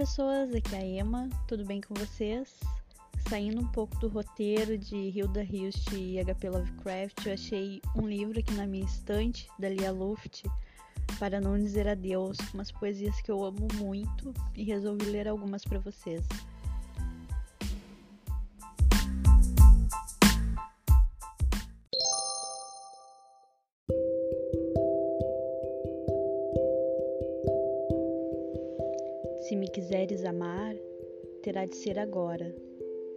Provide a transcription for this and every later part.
pessoas, aqui é a Emma, tudo bem com vocês? Saindo um pouco do roteiro de Hilda Hilst e HP Lovecraft, eu achei um livro aqui na minha estante, da Lia Luft, para não dizer adeus, umas poesias que eu amo muito e resolvi ler algumas para vocês. Se me quiseres amar, terá de ser agora.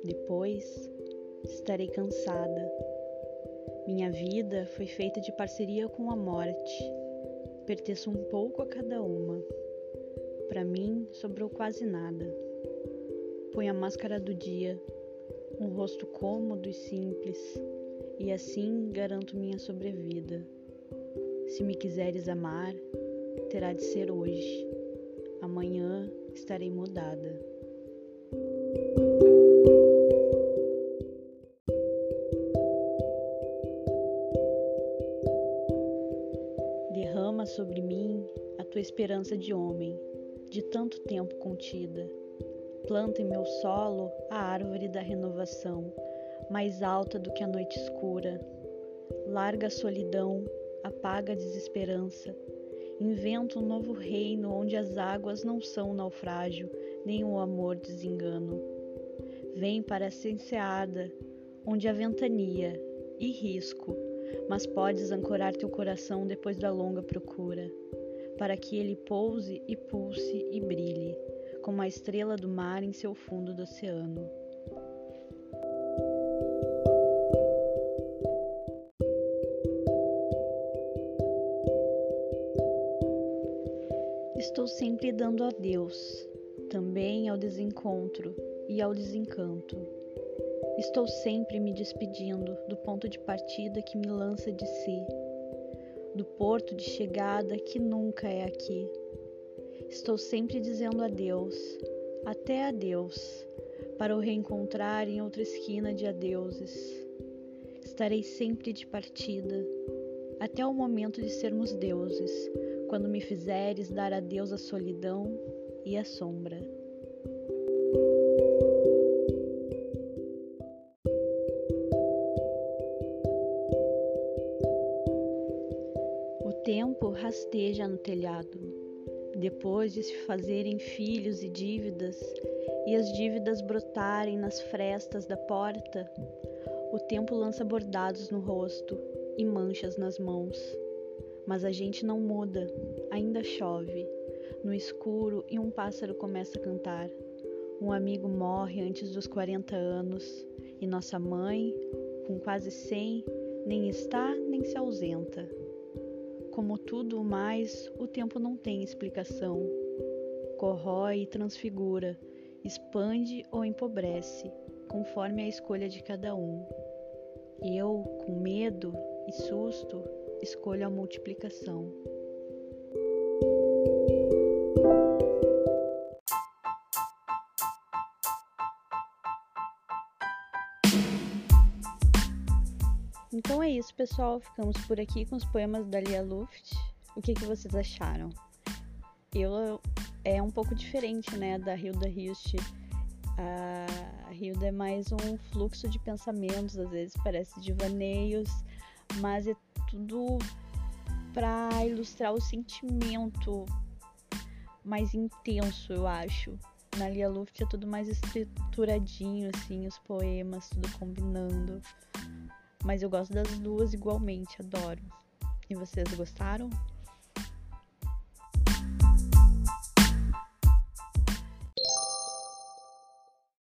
Depois, estarei cansada. Minha vida foi feita de parceria com a morte. Pertenço um pouco a cada uma. Para mim, sobrou quase nada. Põe a máscara do dia, um rosto cômodo e simples, e assim garanto minha sobrevida. Se me quiseres amar, terá de ser hoje. Amanhã estarei mudada. Derrama sobre mim a tua esperança de homem, de tanto tempo contida. Planta em meu solo a árvore da renovação, mais alta do que a noite escura. Larga a solidão, apaga a desesperança Inventa um novo reino onde as águas não são naufrágio, nem o amor desengano. Vem para essa enseada, onde a ventania e risco, mas podes ancorar teu coração depois da longa procura, para que ele pouse e pulse e brilhe, como a estrela do mar em seu fundo do oceano. Estou sempre dando a Deus, também ao desencontro e ao desencanto. Estou sempre me despedindo do ponto de partida que me lança de si, do porto de chegada que nunca é aqui. Estou sempre dizendo adeus, até adeus, para o reencontrar em outra esquina de adeuses. Estarei sempre de partida, até o momento de sermos deuses quando me fizeres dar adeus à solidão e à sombra. O tempo rasteja no telhado, depois de se fazerem filhos e dívidas, e as dívidas brotarem nas frestas da porta, o tempo lança bordados no rosto e manchas nas mãos mas a gente não muda, ainda chove. No escuro e um pássaro começa a cantar. Um amigo morre antes dos 40 anos e nossa mãe, com quase 100, nem está nem se ausenta. Como tudo o mais, o tempo não tem explicação. Corrói e transfigura, expande ou empobrece, conforme a escolha de cada um. Eu, com medo e susto, escolho a multiplicação. Então é isso, pessoal. Ficamos por aqui com os poemas da Lia Luft. O que, que vocês acharam? Eu é um pouco diferente, né, da Hilda Hilst. A Hilda é mais um fluxo de pensamentos, às vezes parece divaneios, mas é tudo para ilustrar o sentimento mais intenso, eu acho. Na Lia Luft é tudo mais estruturadinho, assim, os poemas, tudo combinando. Mas eu gosto das duas igualmente, adoro. E vocês gostaram?